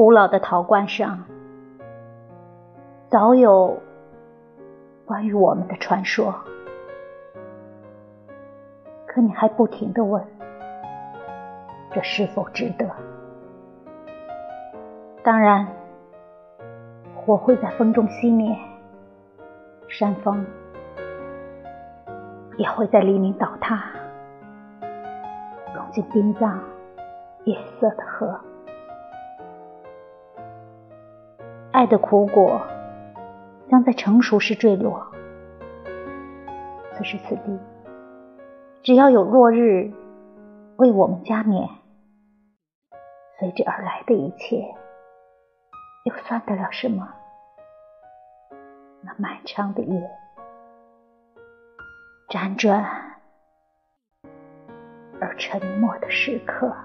古老的陶罐上，早有关于我们的传说。可你还不停的问，这是否值得？当然，火会在风中熄灭，山峰也会在黎明倒塌，融进冰葬夜色的河。爱的苦果将在成熟时坠落。此时此地，只要有落日为我们加冕，随之而来的一切，又算得了什么？那漫长的夜，辗转而沉默的时刻。